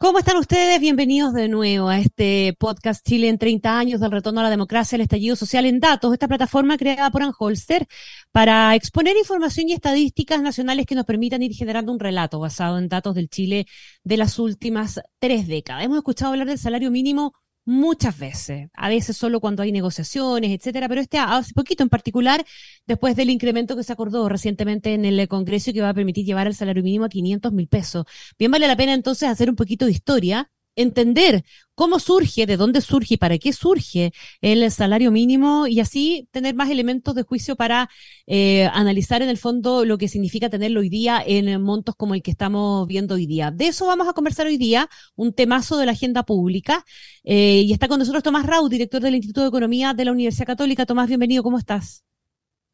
¿Cómo están ustedes? Bienvenidos de nuevo a este podcast Chile en 30 años del retorno a la democracia, el estallido social en datos, esta plataforma creada por Anholster para exponer información y estadísticas nacionales que nos permitan ir generando un relato basado en datos del Chile de las últimas tres décadas. Hemos escuchado hablar del salario mínimo muchas veces, a veces solo cuando hay negociaciones, etcétera, pero este hace poquito en particular, después del incremento que se acordó recientemente en el Congreso que va a permitir llevar el salario mínimo a 500 mil pesos. Bien vale la pena entonces hacer un poquito de historia entender cómo surge, de dónde surge y para qué surge el salario mínimo y así tener más elementos de juicio para eh, analizar en el fondo lo que significa tenerlo hoy día en montos como el que estamos viendo hoy día. De eso vamos a conversar hoy día, un temazo de la agenda pública. Eh, y está con nosotros Tomás Raúl, director del Instituto de Economía de la Universidad Católica. Tomás, bienvenido, ¿cómo estás?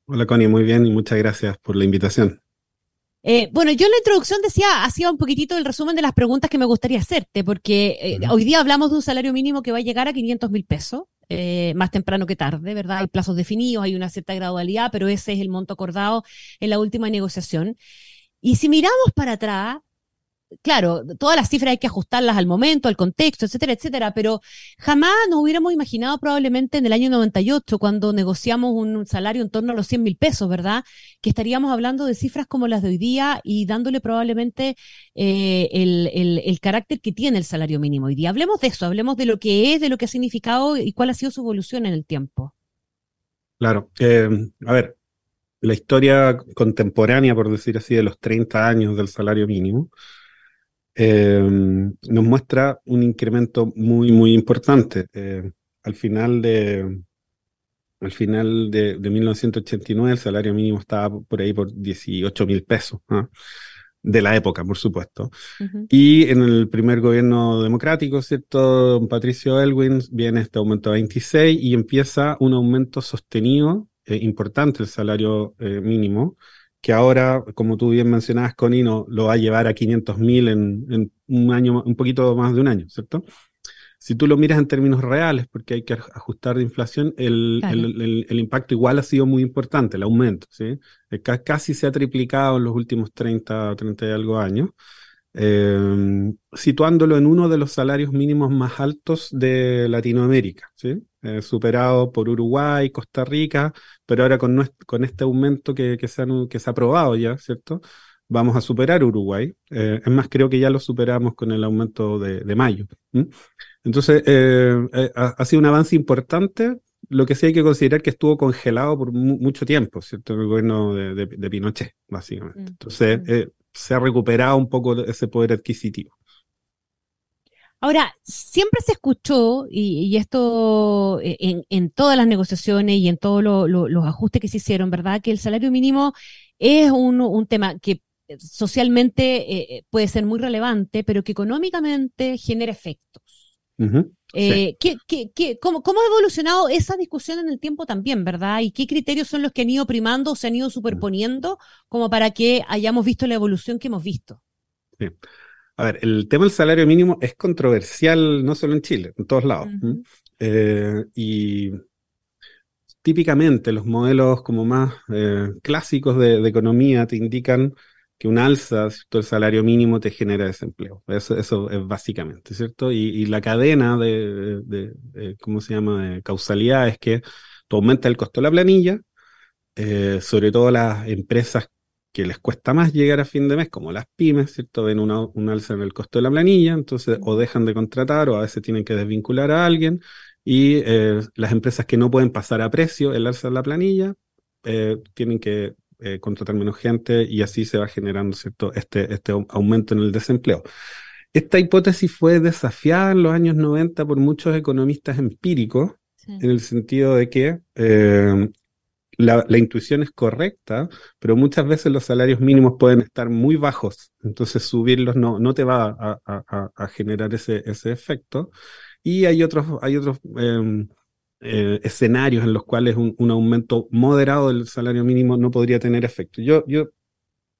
Hola Connie, muy bien y muchas gracias por la invitación. Eh, bueno, yo en la introducción decía, hacía un poquitito el resumen de las preguntas que me gustaría hacerte, porque eh, hoy día hablamos de un salario mínimo que va a llegar a 500 mil pesos, eh, más temprano que tarde, ¿verdad? Hay plazos definidos, hay una cierta gradualidad, pero ese es el monto acordado en la última negociación. Y si miramos para atrás, claro, todas las cifras hay que ajustarlas al momento, al contexto, etcétera, etcétera, pero jamás nos hubiéramos imaginado probablemente en el año 98, cuando negociamos un salario en torno a los 100 mil pesos, ¿verdad? Que estaríamos hablando de cifras como las de hoy día y dándole probablemente eh, el, el, carácter que tiene el salario mínimo hoy día. Hablemos de eso, hablemos de lo que es, de lo que ha significado y cuál ha sido su evolución en el tiempo. Claro, eh, a ver, la historia contemporánea, por decir así, de los 30 años del salario mínimo, eh, nos muestra un incremento muy, muy importante. Eh, al final de, al final de, 1989 el salario mínimo estaba por ahí por 18 mil pesos, ¿ah? de la época, por supuesto. Y en el primer gobierno democrático, ¿cierto? Patricio Elwin viene este aumento a 26 y empieza un aumento sostenido, eh, importante el salario mínimo, que ahora, como tú bien mencionabas, Connie, no, lo va a llevar a 500 mil en, un año, un poquito más de un año, ¿cierto? Si tú lo miras en términos reales, porque hay que ajustar de inflación, el, el, impacto igual ha sido muy importante, el aumento, ¿sí? Eh, casi se ha triplicado en los últimos 30 o 30 y algo años. Eh, situándolo en uno de los salarios mínimos más altos de Latinoamérica, ¿sí? Eh, superado por Uruguay, Costa Rica, pero ahora con, con este aumento que, que, se que se ha aprobado ya, ¿cierto? Vamos a superar Uruguay. Eh, es más, creo que ya lo superamos con el aumento de, de mayo. Entonces, ha, sido un avance importante, lo que sí hay que considerar que estuvo congelado por mucho tiempo, ¿cierto? El gobierno de, de, Pinochet, básicamente. Mm. Entonces, se ha recuperado un poco ese poder adquisitivo. Ahora, siempre se escuchó, y, esto eh, en, todas las negociaciones y en todos los ajustes que se hicieron, ¿verdad? Que el salario mínimo es un, tema que socialmente eh, eh, puede ser muy relevante, pero que económicamente genera efectos. Eh, cómo, ha evolucionado esa discusión en el tiempo también, verdad? ¿Y qué criterios son los que han ido primando o se han ido superponiendo como para que hayamos visto la evolución que hemos visto? Sí. A ver, el tema del salario mínimo es controversial no solo en Chile, en todos lados. Eh, y típicamente los modelos como más eh, clásicos de, economía te indican que un alza del salario mínimo te genera desempleo. Eso, eso es básicamente, ¿cierto? Y, la cadena de, ¿cómo se llama?, de causalidad es que tú aumenta el costo de la planilla, eh, sobre todo las empresas que les cuesta más llegar a fin de mes, como las pymes, ¿cierto? Ven un alza en el costo de la planilla, entonces o dejan de contratar o a veces tienen que desvincular a alguien y eh, las empresas que no pueden pasar a precio el alza de la planilla eh, tienen que eh, contratar menos gente y así se va generando ¿cierto? Este, este aumento en el desempleo. Esta hipótesis fue desafiada en los años 90 por muchos economistas empíricos, en el sentido de que eh, la, intuición es correcta, pero muchas veces los salarios mínimos pueden estar muy bajos, entonces subirlos no, no te va a, generar ese, ese efecto. Y hay otros, hay otros em, eh, escenarios en los cuales un, aumento moderado del salario mínimo no podría tener efecto. Yo, yo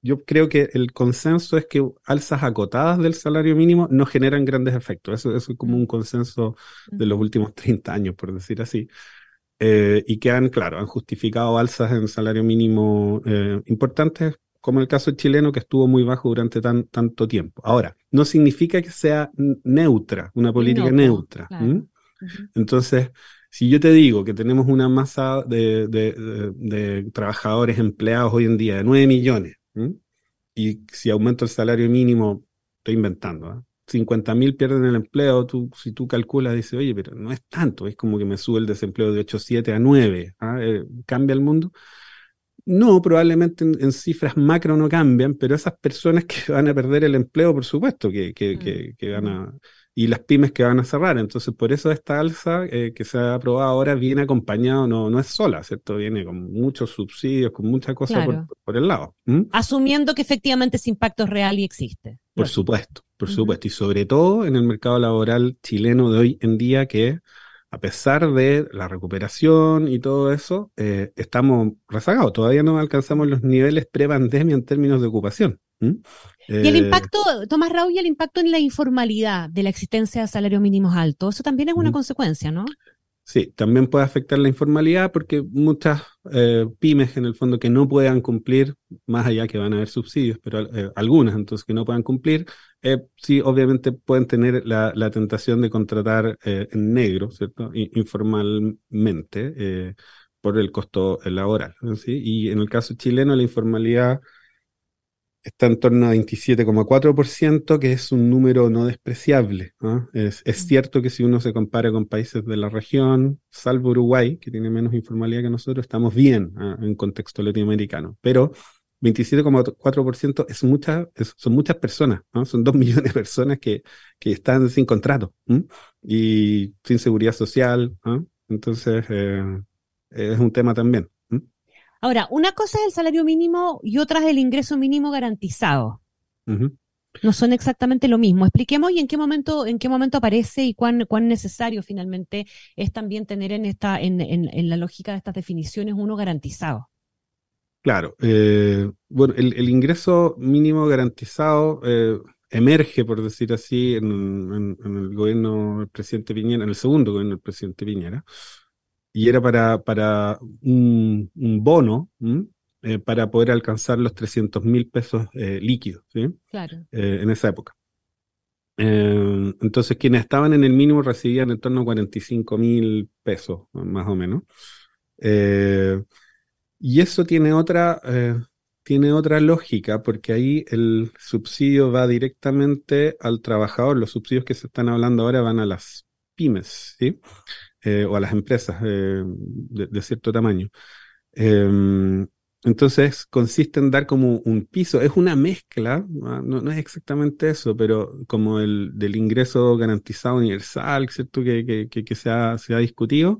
yo creo que el consenso es que alzas acotadas del salario mínimo no generan grandes efectos. Eso, eso es como un consenso de los últimos 30 años, por decir así. Eh, y que han, claro, han justificado alzas en salario mínimo eh, importantes, como el caso chileno que estuvo muy bajo durante tan, tanto tiempo. Ahora, no significa que sea neutra, una política neutra. Entonces, si yo te digo que tenemos una masa de, de, trabajadores empleados hoy en día de 9 millones, y si aumento el salario mínimo, estoy inventando, ¿eh? 50 mil pierden el empleo, tú, si tú calculas, dices, oye, pero no es tanto, es como que me sube el desempleo de 8,7 a 9, ¿ah? eh, ¿cambia el mundo? No, probablemente en, cifras macro no cambian, pero esas personas que van a perder el empleo, por supuesto, que, que, que, que van a y las pymes que van a cerrar. Entonces, por eso esta alza eh, que se ha aprobado ahora viene acompañado, no, no es sola, ¿cierto? Viene con muchos subsidios, con muchas cosas por, el lado. Asumiendo que efectivamente ese impacto es real y existe. Por supuesto, por supuesto. Y sobre todo en el mercado laboral chileno de hoy en día que a pesar de la recuperación y todo eso, eh, estamos rezagados. Todavía no alcanzamos los niveles pre-pandemia en términos de ocupación. Y el eh, impacto, Tomás Raúl, y el impacto en la informalidad de la existencia de salarios mínimos altos, eso también es una consecuencia, ¿no? Sí, también puede afectar la informalidad porque muchas eh, pymes en el fondo que no puedan cumplir, más allá que van a haber subsidios, pero eh, algunas entonces que no puedan cumplir, sí obviamente pueden tener la, tentación de contratar en negro, ¿cierto? informalmente por el costo laboral. ¿sí? Y en el caso chileno la informalidad está en torno a 27,4%, que es un número no despreciable. Es, es, mm. cierto que si uno se compara con países de la región, salvo Uruguay, que tiene menos informalidad que nosotros, estamos bien ¿ah? en contexto latinoamericano. Pero 27,4% es mucha, son muchas personas, son dos millones de personas que, que están sin contrato y sin seguridad social. Entonces, eh, es un tema también. Ahora, una cosa es el salario mínimo y otra es el ingreso mínimo garantizado. No son exactamente lo mismo. Expliquemos y en qué momento, en qué momento aparece y cuán, cuán necesario finalmente es también tener en esta, en, en, la lógica de estas definiciones uno garantizado. Claro, eh, bueno, el, ingreso mínimo garantizado eh, emerge, por decir así, en, el gobierno del presidente Piñera, en el segundo gobierno del presidente Piñera, y era para, para un, bono eh, para poder alcanzar los 300 mil pesos eh, líquidos ¿sí? claro. Eh, en esa época. entonces, quienes estaban en el mínimo recibían en torno a 45 mil pesos, más o menos. y eso tiene otra, tiene otra lógica, porque ahí el subsidio va directamente al trabajador. Los subsidios que se están hablando ahora van a las pymes, ¿sí? Eh, o a las empresas eh, de, cierto tamaño. Em, entonces consiste en dar como un piso, es una mezcla, ¿ah? no, no, es exactamente eso, pero como el del ingreso garantizado universal, ¿cierto? Que, que, que, se, ha, se ha discutido,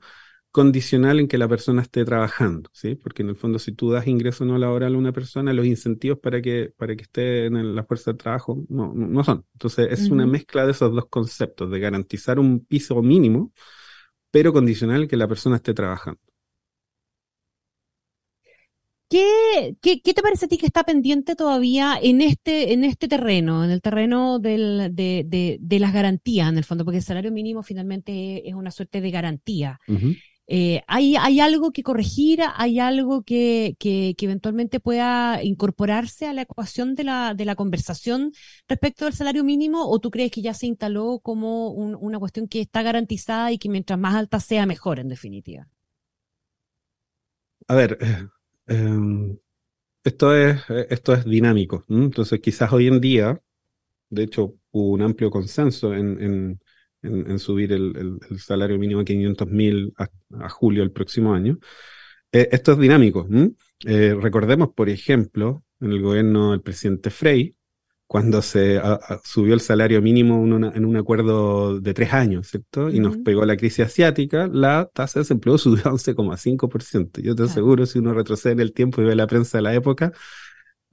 condicional en que la persona esté trabajando, ¿sí? Porque en el fondo si tú das ingreso no laboral a una persona, los incentivos para que, para que esté en la fuerza de trabajo no, no, son. Entonces es una mezcla de esos dos conceptos, de garantizar un piso mínimo, pero condicional que la persona esté trabajando. ¿Qué, qué, te parece a ti que está pendiente todavía en este, en este terreno, en el terreno del, de, de, de, las garantías, en el fondo? Porque el salario mínimo finalmente es una suerte de garantía. Eh, ¿hay, ¿hay, algo que corregir? ¿Hay algo que, eventualmente pueda incorporarse a la ecuación de la, conversación respecto del salario mínimo? ¿O tú crees que ya se instaló como una cuestión que está garantizada y que mientras más alta sea, mejor, en definitiva? A ver, eh, Em, esto, es, dinámico. Entonces, quizás hoy en día, de hecho, hubo un amplio consenso en, en, subir el, salario mínimo a 500 mil a, julio del próximo año. Eh, esto es dinámico. Eh, recordemos, por ejemplo, en el gobierno del presidente Frey, cuando se subió el salario mínimo en, un acuerdo de tres años, ¿cierto? Y nos pegó la crisis asiática, la tasa de desempleo subió a 11,5%. Yo te aseguro, si uno retrocede en el tiempo y ve la prensa de la época,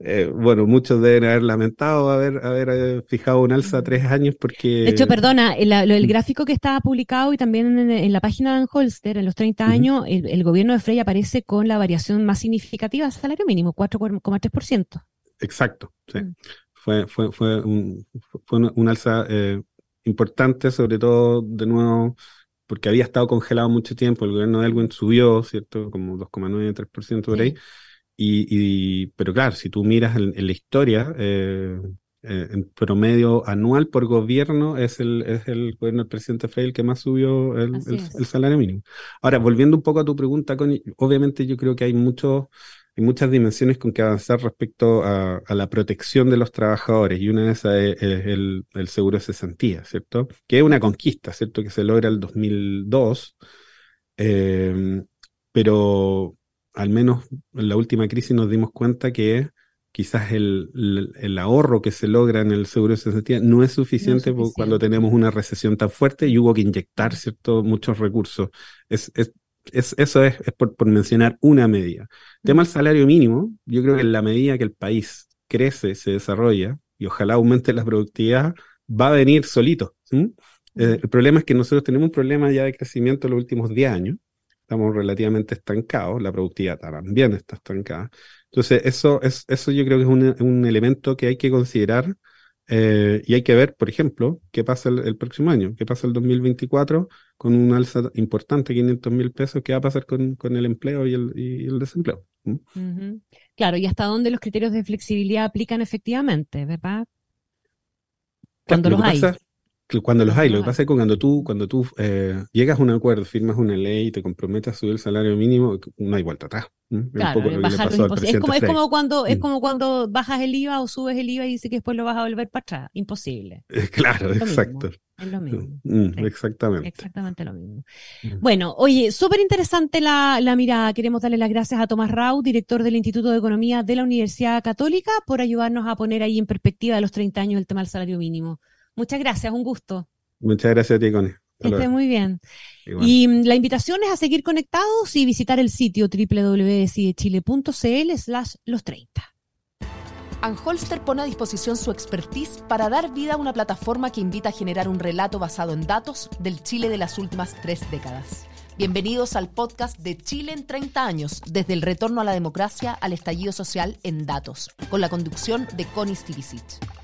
eh, bueno, muchos deben haber lamentado haber, haber eh, fijado un alza a tres años porque... De hecho, perdona, el, el gráfico que estaba publicado y también en, la página de Holster, en los 30 años, el, gobierno de Frey aparece con la variación más significativa del salario mínimo, 4,3%. Exacto, sí. Mm. Fue, fue, fue, un, fue una, alza eh, importante, sobre todo, de nuevo, porque había estado congelado mucho tiempo. El gobierno de Elwin subió, ¿cierto? Como 2,9-3% por ahí. Y, y, pero claro, si tú miras en, la historia, eh, eh, en promedio anual por gobierno es el, es el gobierno del presidente Frey el que más subió el, el, salario mínimo. Ahora, volviendo un poco a tu pregunta, Connie, obviamente yo creo que hay muchos hay muchas dimensiones con que avanzar respecto a, a, la protección de los trabajadores y una de esas es, el, el, seguro de cesantía, ¿cierto? Que es una conquista, ¿cierto? Que se logra el 2002, eh, pero al menos en la última crisis nos dimos cuenta que quizás el, el, ahorro que se logra en el seguro de cesantía no es suficiente, cuando tenemos una recesión tan fuerte y hubo que inyectar cierto muchos recursos. Es, es, es eso es, por, por, mencionar una medida. Tema del salario mínimo, yo creo que en la medida que el país crece, se desarrolla y ojalá aumente la productividad, va a venir solito. Eh, el problema es que nosotros tenemos un problema ya de crecimiento en los últimos 10 años estamos relativamente estancados, la productividad también está estancada. Entonces, eso, es, eso yo creo que es un, elemento que hay que considerar eh, y hay que ver, por ejemplo, qué pasa el, próximo año, qué pasa el 2024 con un alza importante, 500 mil pesos, qué va a pasar con, el empleo y el, desempleo. ¿Mm? Claro, y hasta dónde los criterios de flexibilidad aplican efectivamente, ¿verdad? Cuando los hay cuando los hay, lo que pasa es que cuando tú, cuando tú eh, llegas a un acuerdo, firmas una ley y te comprometes a subir el salario mínimo, no hay vuelta atrás. Claro, es, como, es, como, cuando, es mm. como cuando bajas el IVA o subes el IVA y dices que después lo vas a volver para atrás. Imposible. claro, exacto. es lo mismo. Mm, exactamente. Exactamente lo mismo. Mm. Bueno, oye, súper interesante la, la mirada. Queremos darle las gracias a Tomás Rau, director del Instituto de Economía de la Universidad Católica, por ayudarnos a poner ahí en perspectiva los 30 años el tema del salario mínimo. Muchas gracias, un gusto. Muchas gracias a ti, Connie. Que esté muy bien. Y mm, la invitación es a seguir conectados y visitar el sitio www.decidechile.cl slash los 30. Anholster pone a disposición su expertise para dar vida a una plataforma que invita a generar un relato basado en datos del Chile de las últimas tres décadas. Bienvenidos al podcast de Chile en 30 años, desde el retorno a la democracia al estallido social en datos, con la conducción de Connie Stivicic.